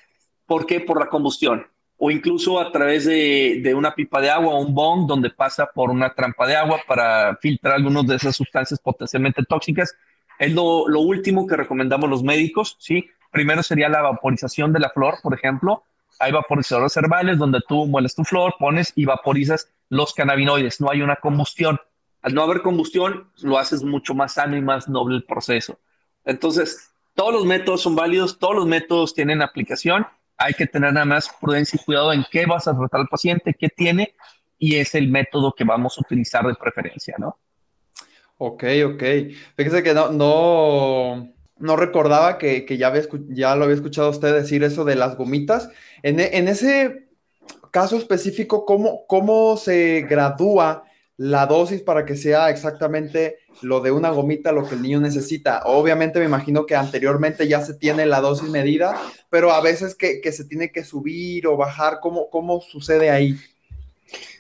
¿Por qué? Por la combustión. O incluso a través de, de una pipa de agua o un bong donde pasa por una trampa de agua para filtrar algunas de esas sustancias potencialmente tóxicas. Es lo, lo último que recomendamos los médicos, ¿sí? Primero sería la vaporización de la flor, por ejemplo. Hay vaporizadores herbales donde tú mueles tu flor, pones y vaporizas los cannabinoides. No hay una combustión. Al no haber combustión, lo haces mucho más sano y más noble el proceso. Entonces, todos los métodos son válidos, todos los métodos tienen aplicación. Hay que tener nada más prudencia y cuidado en qué vas a tratar al paciente, qué tiene, y es el método que vamos a utilizar de preferencia, ¿no? Ok, ok. Fíjese que no, no, no recordaba que, que ya, había, ya lo había escuchado usted decir eso de las gomitas. En, en ese caso específico, ¿cómo, ¿cómo se gradúa la dosis para que sea exactamente lo de una gomita, lo que el niño necesita. Obviamente me imagino que anteriormente ya se tiene la dosis medida, pero a veces que, se tiene que subir o bajar, ¿cómo, cómo sucede ahí?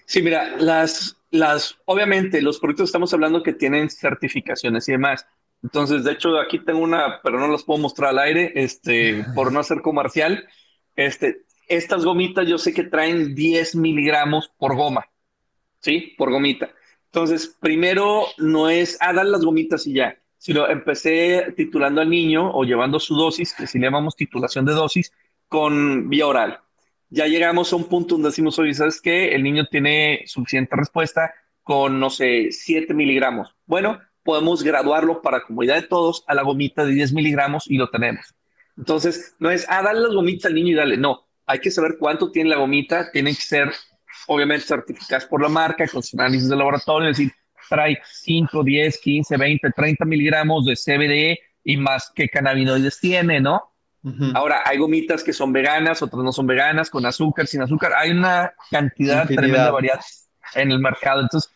Sí, mira, las, las, obviamente los productos estamos hablando que tienen certificaciones y demás. Entonces, de hecho, aquí tengo una, pero no las puedo mostrar al aire, este, por no ser comercial. Este, estas gomitas yo sé que traen 10 miligramos por goma. ¿Sí? Por gomita. Entonces, primero no es, ah, dar las gomitas y ya, sino empecé titulando al niño o llevando su dosis, que si le llamamos titulación de dosis, con vía oral. Ya llegamos a un punto donde decimos, oye, ¿sabes qué? El niño tiene suficiente respuesta con, no sé, 7 miligramos. Bueno, podemos graduarlo para comodidad de todos a la gomita de 10 miligramos y lo tenemos. Entonces, no es, ah, darle las gomitas al niño y dale. No, hay que saber cuánto tiene la gomita, tiene que ser obviamente certificadas por la marca, con su análisis de laboratorio, es decir, trae 5, 10, 15, 20, 30 miligramos de CBD y más que cannabinoides tiene, ¿no? Ahora, hay gomitas que son veganas, otras no son veganas, con azúcar, sin azúcar. Hay una cantidad tremenda de variedades en el mercado. Entonces,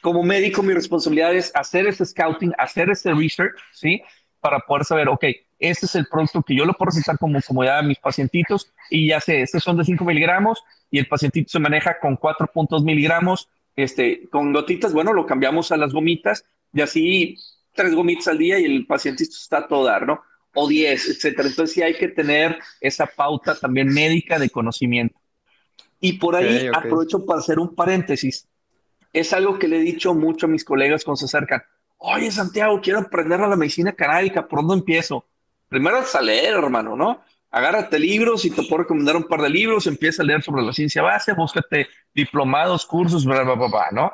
como médico, mi responsabilidad es hacer ese scouting, hacer ese research, ¿sí? Para poder saber, ok, este es el producto que yo lo puedo recetar como comodidad a mis pacientitos y ya sé, estos son de 5 miligramos, y el pacientito se maneja con 4.2 miligramos, este, con gotitas, bueno, lo cambiamos a las gomitas y así tres gomitas al día y el pacientito está a todo dar, ¿no? O 10, etcétera. Entonces sí hay que tener esa pauta también médica de conocimiento. Y por ahí aprovecho para hacer un paréntesis. Es algo que le he dicho mucho a mis colegas cuando se acercan. Oye, Santiago, quiero aprender a la medicina canábica, ¿por dónde empiezo? Primero a leer, hermano, ¿no? agárrate libros y te puedo recomendar un par de libros, empieza a leer sobre la ciencia base, búscate diplomados, cursos, bla, bla, bla, bla, ¿no?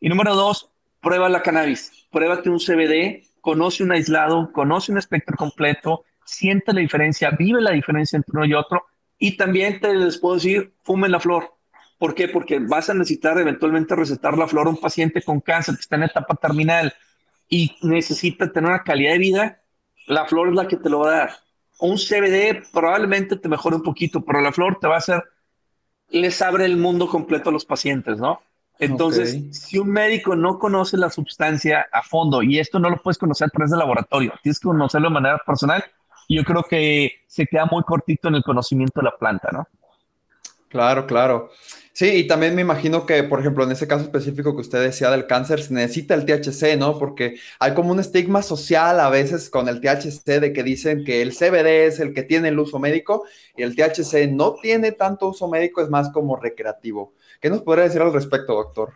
Y número dos, prueba la cannabis, pruébate un CBD, conoce un aislado, conoce un espectro completo, siente la diferencia, vive la diferencia entre uno y otro, y también te les puedo decir, fumen la flor. ¿Por qué? Porque vas a necesitar eventualmente recetar la flor a un paciente con cáncer que está en etapa terminal y necesita tener una calidad de vida, la flor es la que te lo va a dar un CBD probablemente te mejore un poquito, pero la flor te va a hacer, les abre el mundo completo a los pacientes, ¿no? Entonces, si un médico no conoce la sustancia a fondo, y esto no lo puedes conocer a través del laboratorio, tienes que conocerlo de manera personal, yo creo que se queda muy cortito en el conocimiento de la planta, ¿no? Claro, claro. Sí, y también me imagino que, por ejemplo, en ese caso específico que usted decía del cáncer, se necesita el THC, ¿no? Porque hay como un estigma social a veces con el THC de que dicen que el CBD es el que tiene el uso médico y el THC no tiene tanto uso médico, es más como recreativo. ¿Qué nos podría decir al respecto, doctor?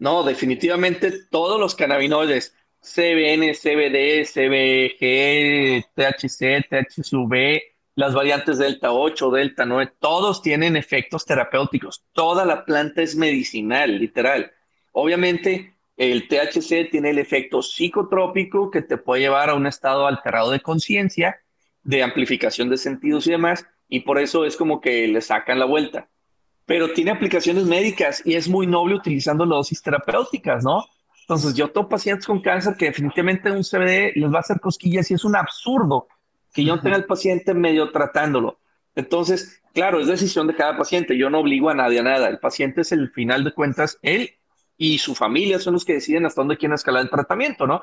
No, definitivamente todos los cannabinoides, CBN, CBD, CBG, THC, THCV, las variantes delta 8, delta 9, todos tienen efectos terapéuticos. Toda la planta es medicinal, literal. Obviamente, el THC tiene el efecto psicotrópico que te puede llevar a un estado alterado de conciencia, de amplificación de sentidos y demás, y por eso es como que le sacan la vuelta. pero tiene aplicaciones médicas y es muy noble utilizando las dosis terapéuticas, ¿no? Entonces, yo tengo pacientes con cáncer que definitivamente un CBD les va a hacer cosquillas y es un absurdo que yo tenga al paciente medio tratándolo. Entonces, claro, es decisión de cada paciente. Yo no obligo a nadie a nada. El paciente es el final de cuentas, él y su familia son los que deciden hasta dónde quieren escalar el tratamiento, ¿no?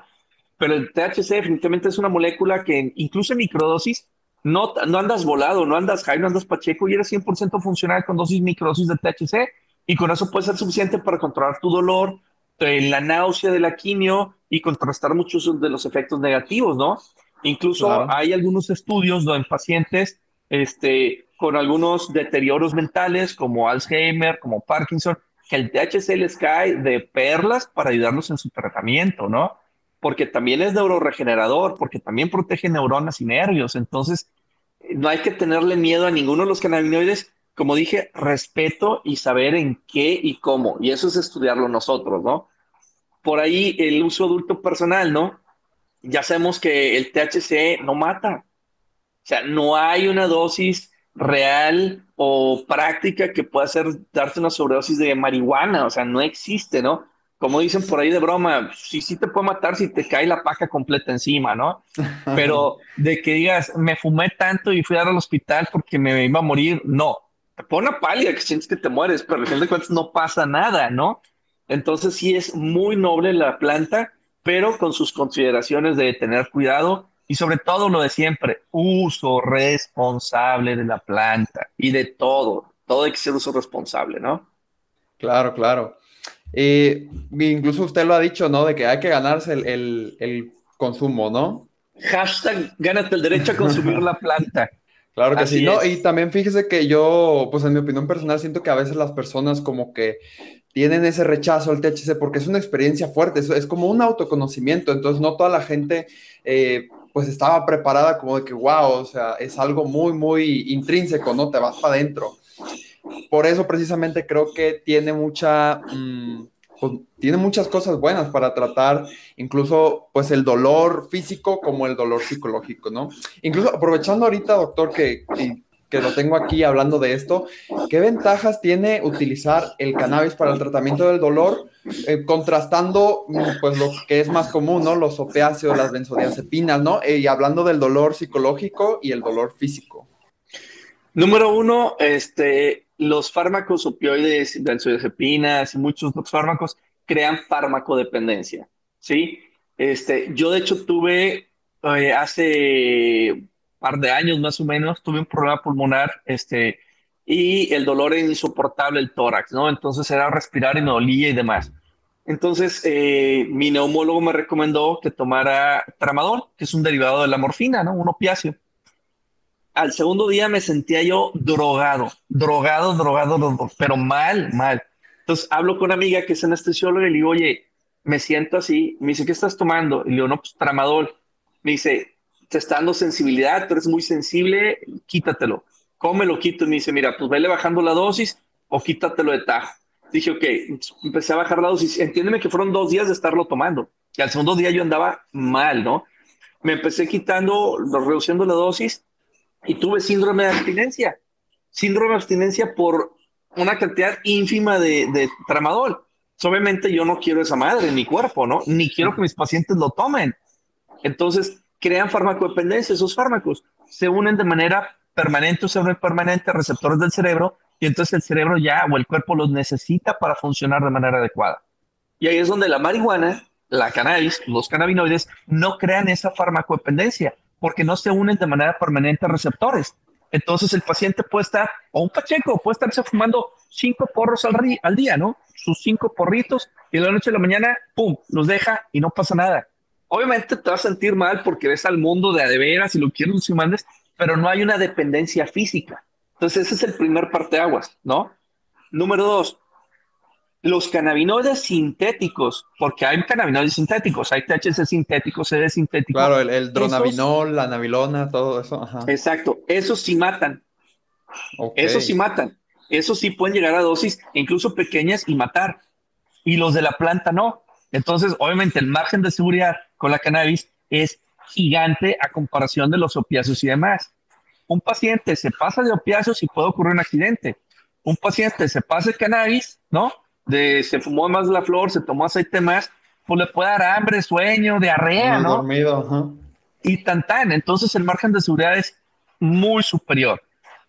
Pero el THC definitivamente es una molécula que incluso en microdosis no, no andas volado, no andas high, no andas pacheco y eres 100% funcional con dosis microdosis de THC y con eso puede ser suficiente para controlar tu dolor, eh, la náusea de la quimio y contrastar muchos de los efectos negativos, ¿no? Incluso hay algunos estudios donde en pacientes este, con algunos deterioros mentales como Alzheimer, como Parkinson, que el THC les cae de perlas para ayudarlos en su tratamiento, ¿no? Porque también es neuroregenerador, porque también protege neuronas y nervios. Entonces, no hay que tenerle miedo a ninguno de los cannabinoides. Como dije, respeto y saber en qué y cómo. Y eso es estudiarlo nosotros, ¿no? Por ahí el uso adulto personal, ¿no? Ya sabemos que el THC no mata. O sea, no hay una dosis real o práctica que pueda hacer darte una sobredosis de marihuana, o sea, no existe, ¿no? Como dicen por ahí de broma, sí, sí te puede matar si te cae la paja completa encima, ¿no? Pero de que digas, me fumé tanto y fui a dar al hospital porque me iba a morir, no. Te pone una pálida que sientes que te mueres, pero al final de cuentas no pasa nada, ¿no? Entonces sí es muy noble la planta, pero con sus consideraciones de tener cuidado y sobre todo lo de siempre, uso responsable de la planta y de todo. Todo hay que ser uso responsable, ¿no? Claro, claro. Eh, incluso usted lo ha dicho, ¿no? De que hay que ganarse el, el, consumo, ¿no? Hashtag gánate el derecho a consumir la planta. Claro que sí, ¿no? Y también fíjese que yo, pues en mi opinión personal, siento que a veces las personas como que tienen ese rechazo al THC porque es una experiencia fuerte, es, es como un autoconocimiento, entonces no toda la gente eh, pues estaba preparada como de que, wow, o sea, es algo muy, muy intrínseco, ¿no? Te vas para adentro. Por eso precisamente creo que tiene mucha, mm, pues, tiene muchas cosas buenas para tratar incluso pues el dolor físico como el dolor psicológico, ¿no? Incluso aprovechando ahorita, doctor, que, que lo tengo aquí hablando de esto, ¿qué ventajas tiene utilizar el cannabis para el tratamiento del dolor? Eh, contrastando pues lo que es más común, ¿no? Los opiáceos, las benzodiazepinas, ¿no? Eh, y hablando del dolor psicológico y el dolor físico. Número uno, este, los fármacos opioides, benzodiazepinas y muchos otros fármacos crean farmacodependencia, ¿sí? Este, yo de hecho tuve eh, hace par de años más o menos, tuve un problema pulmonar, este, y el dolor era insoportable, el tórax, ¿no? Entonces era respirar y me dolía y demás. Entonces, eh, mi neumólogo me recomendó que tomara tramadol, que es un derivado de la morfina, ¿no? Un opiáceo. Al segundo día me sentía yo drogado, drogado, drogado, pero mal, mal. Entonces hablo con una amiga que es anestesióloga y le digo, oye, me siento así. Me dice, ¿qué estás tomando? Y le digo, no, pues tramadol. Me dice, te está dando sensibilidad, tú eres muy sensible, quítatelo. ¿Cómo me lo quito? Y me dice, mira, pues vele bajando la dosis o quítatelo de tajo. Dije, ok, empecé a bajar la dosis. Entiéndeme que fueron dos días de estarlo tomando. Y al segundo día yo andaba mal, ¿no? Me empecé quitando, reduciendo la dosis y tuve síndrome de abstinencia. Síndrome de abstinencia por una cantidad ínfima de, tramadol. Obviamente yo no quiero esa madre en mi cuerpo, ¿no? Ni quiero que mis pacientes lo tomen. Entonces, crean farmacodependencia, esos fármacos se unen de manera permanente o semi-permanente a receptores del cerebro y entonces el cerebro ya o el cuerpo los necesita para funcionar de manera adecuada. Y ahí es donde la marihuana, la cannabis, los cannabinoides no crean esa farmacodependencia porque no se unen de manera permanente receptores. Entonces el paciente puede estar, o un pacheco, puede estarse fumando cinco porros al, día, ¿no? Sus cinco porritos y de la noche a la mañana, ¡pum!, los deja y no pasa nada obviamente te vas a sentir mal porque ves al mundo de adeveras y lo quieres y mandes, pero no hay una dependencia física. Entonces, ese es el primer parteaguas, ¿no? Número dos, los cannabinoides sintéticos, porque hay cannabinoides sintéticos, hay THC sintético, CD sintético. Claro, el, dronabinol, la navilona, todo eso. Exacto, esos sí matan. Esos sí matan. Esos sí pueden llegar a dosis incluso pequeñas y matar. Y los de la planta no. Entonces, obviamente, el margen de seguridad con la cannabis es gigante a comparación de los opiáceos y demás. Un paciente se pasa de opiáceos y puede ocurrir un accidente. un paciente se pasa el cannabis, ¿no? De, se fumó más la flor, se tomó aceite más, pues le puede dar hambre, sueño, diarrea, ¿no? Dormido, ajá. Y tan tan. Entonces el margen de seguridad es muy superior.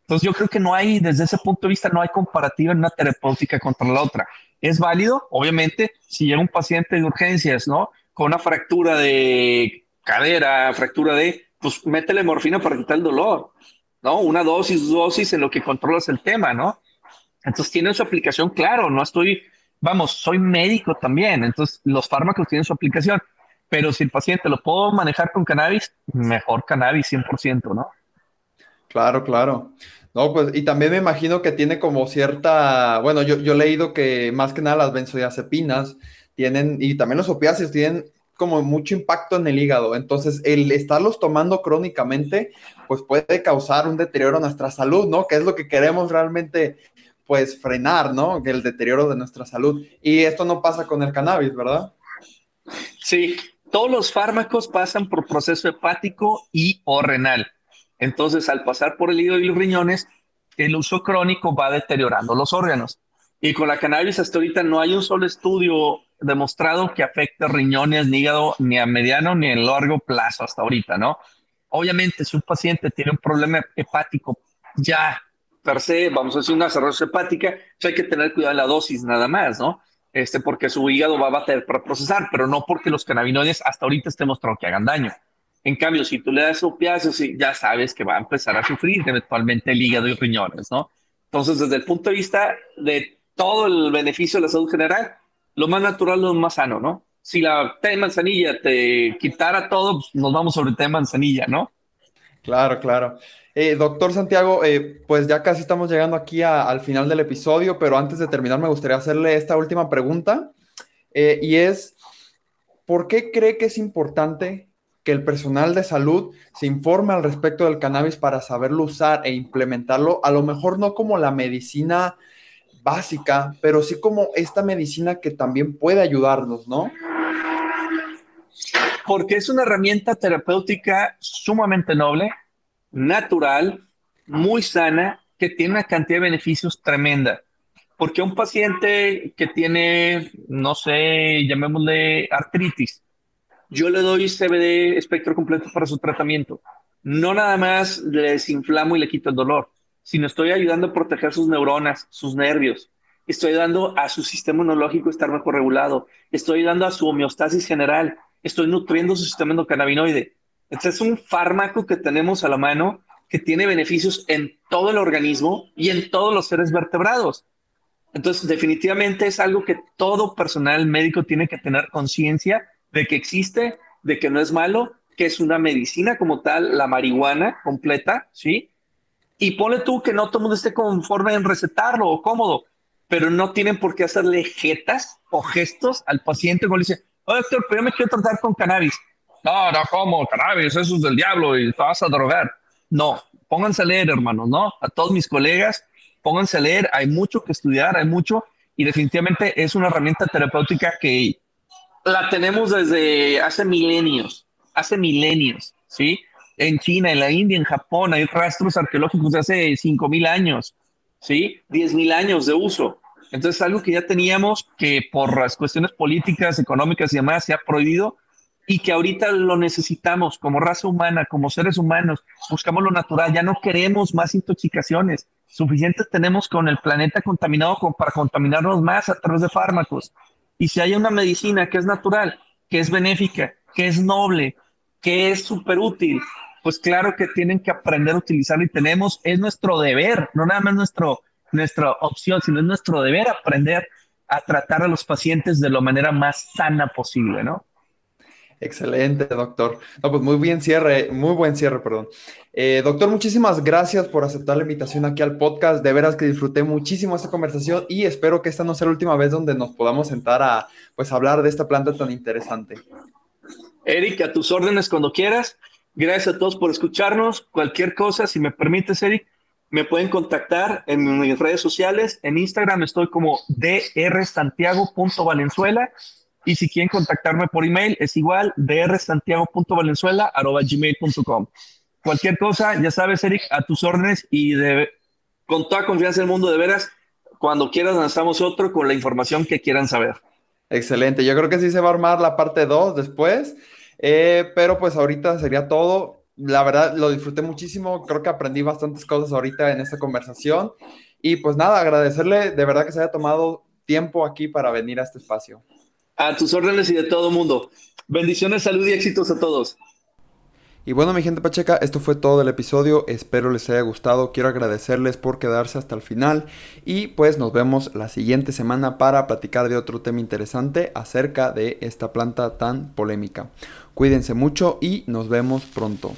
Entonces yo creo que no hay, desde ese punto de vista, no hay comparativa en una terapéutica contra la otra. Es válido, obviamente, si llega un paciente de urgencias, ¿no? Con una fractura de cadera, fractura de, pues métele morfina para quitar el dolor, ¿no? Una dosis, dosis en lo que controlas el tema, ¿no? Entonces tiene su aplicación, claro, no estoy, vamos, soy médico también, entonces los fármacos tienen su aplicación, pero si el paciente lo puedo manejar con cannabis, mejor cannabis 100%, ¿no? Claro, claro. No, pues, y también me imagino que tiene como cierta, bueno, yo, yo he leído que más que nada las benzodiazepinas tienen, y también los opiáceos tienen como mucho impacto en el hígado. Entonces, el estarlos tomando crónicamente, pues puede causar un deterioro a nuestra salud, ¿no? Que es lo que queremos realmente, pues, frenar, ¿no? El deterioro de nuestra salud. Y esto no pasa con el cannabis, ¿verdad? Sí, todos los fármacos pasan por proceso hepático y o renal. Entonces, al pasar por el hígado y los riñones, el uso crónico va deteriorando los órganos. Y con la cannabis hasta ahorita no hay un solo estudio demostrado que afecte riñones, ni hígado, ni a mediano ni a largo plazo hasta ahorita, ¿no? Obviamente, si un paciente tiene un problema hepático ya per se, vamos a decir una cirrosis hepática, pues hay que tener cuidado en la dosis nada más, ¿no? Este, porque su hígado va a bater para procesar, pero no porque los cannabinoides hasta ahorita estén mostrado que hagan daño. En cambio, si tú le das opiáceos, ya sabes que va a empezar a sufrir eventualmente el hígado y riñones, ¿no? Entonces, desde el punto de vista de todo el beneficio de la salud general, lo más natural, lo más sano, ¿no? Si la té de manzanilla te quitara todo, pues nos vamos sobre té de manzanilla, ¿no? Claro, claro. Eh, doctor Santiago, eh, pues ya casi estamos llegando aquí al final del episodio, pero antes de terminar me gustaría hacerle esta última pregunta eh, y es, ¿por qué cree que es importante que el personal de salud se informe al respecto del cannabis para saberlo usar e implementarlo? A lo mejor no como la medicina básica, pero sí como esta medicina que también puede ayudarnos, ¿no? Porque es una herramienta terapéutica sumamente noble, natural, muy sana, que tiene una cantidad de beneficios tremenda. Porque un paciente que tiene, no sé, llamémosle artritis, yo le doy CBD espectro completo para su tratamiento. No nada más le desinflamo y le quito el dolor, sino estoy ayudando a proteger sus neuronas, sus nervios. Estoy ayudando a su sistema inmunológico a estar mejor regulado. Estoy ayudando a su homeostasis general. Estoy nutriendo su sistema endocannabinoide. Este es un fármaco que tenemos a la mano que tiene beneficios en todo el organismo y en todos los seres vertebrados. Entonces, definitivamente es algo que todo personal médico tiene que tener conciencia de que existe, de que no es malo, que es una medicina como tal, la marihuana completa, ¿sí? Y pone tú que no todo el mundo esté conforme en recetarlo o cómodo, pero no tienen por qué hacerle jetas o gestos al paciente cuando le dice, oye, doctor, pero yo me quiero tratar con cannabis. No, no, ¿cómo? Cannabis, eso es del diablo y te vas a drogar. No, pónganse a leer, hermanos, ¿no? A todos mis colegas, pónganse a leer, hay mucho que estudiar, hay mucho, y definitivamente es una herramienta terapéutica que la tenemos desde hace milenios, hace milenios, ¿sí? en China, en la India, en Japón, hay rastros arqueológicos de hace 5.000 años, ¿sí? 10.000 años de uso. Entonces, algo que ya teníamos que por las cuestiones políticas, económicas y demás se ha prohibido y que ahorita lo necesitamos como raza humana, como seres humanos, buscamos lo natural, ya no queremos más intoxicaciones, suficientes tenemos con el planeta contaminado para contaminarnos más a través de fármacos. Y si hay una medicina que es natural, que es benéfica, que es noble, que es súper útil, pues claro que tienen que aprender a utilizarlo y tenemos, es nuestro deber, no nada más nuestro, nuestra opción, sino es nuestro deber aprender a tratar a los pacientes de la manera más sana posible, ¿no? Excelente, doctor. No, pues muy bien cierre, muy buen cierre, perdón. Eh, doctor, muchísimas gracias por aceptar la invitación aquí al podcast. De veras que disfruté muchísimo esta conversación y espero que esta no sea la última vez donde nos podamos sentar a pues hablar de esta planta tan interesante. Eric, a tus órdenes cuando quieras. Gracias a todos por escucharnos. Cualquier cosa, si me permites, Eric, me pueden contactar en mis redes sociales. En Instagram estoy como drsantiago.valenzuela. Y si quieren contactarme por email, es igual drsantiago.valenzuela.gmail.com. Cualquier cosa, ya sabes, Eric, a tus órdenes y con toda confianza del mundo, de veras, cuando quieras lanzamos otro con la información que quieran saber. Excelente, yo creo que sí se va a armar la parte 2 después, eh, pero pues ahorita sería todo. La verdad, lo disfruté muchísimo, creo que aprendí bastantes cosas ahorita en esta conversación y pues nada, agradecerle de verdad que se haya tomado tiempo aquí para venir a este espacio. A tus órdenes y de todo mundo. Bendiciones, salud y éxitos a todos. Y bueno, mi gente pacheca, esto fue todo el episodio. Espero les haya gustado. Quiero agradecerles por quedarse hasta el final. Y pues nos vemos la siguiente semana para platicar de otro tema interesante acerca de esta planta tan polémica. Cuídense mucho y nos vemos pronto.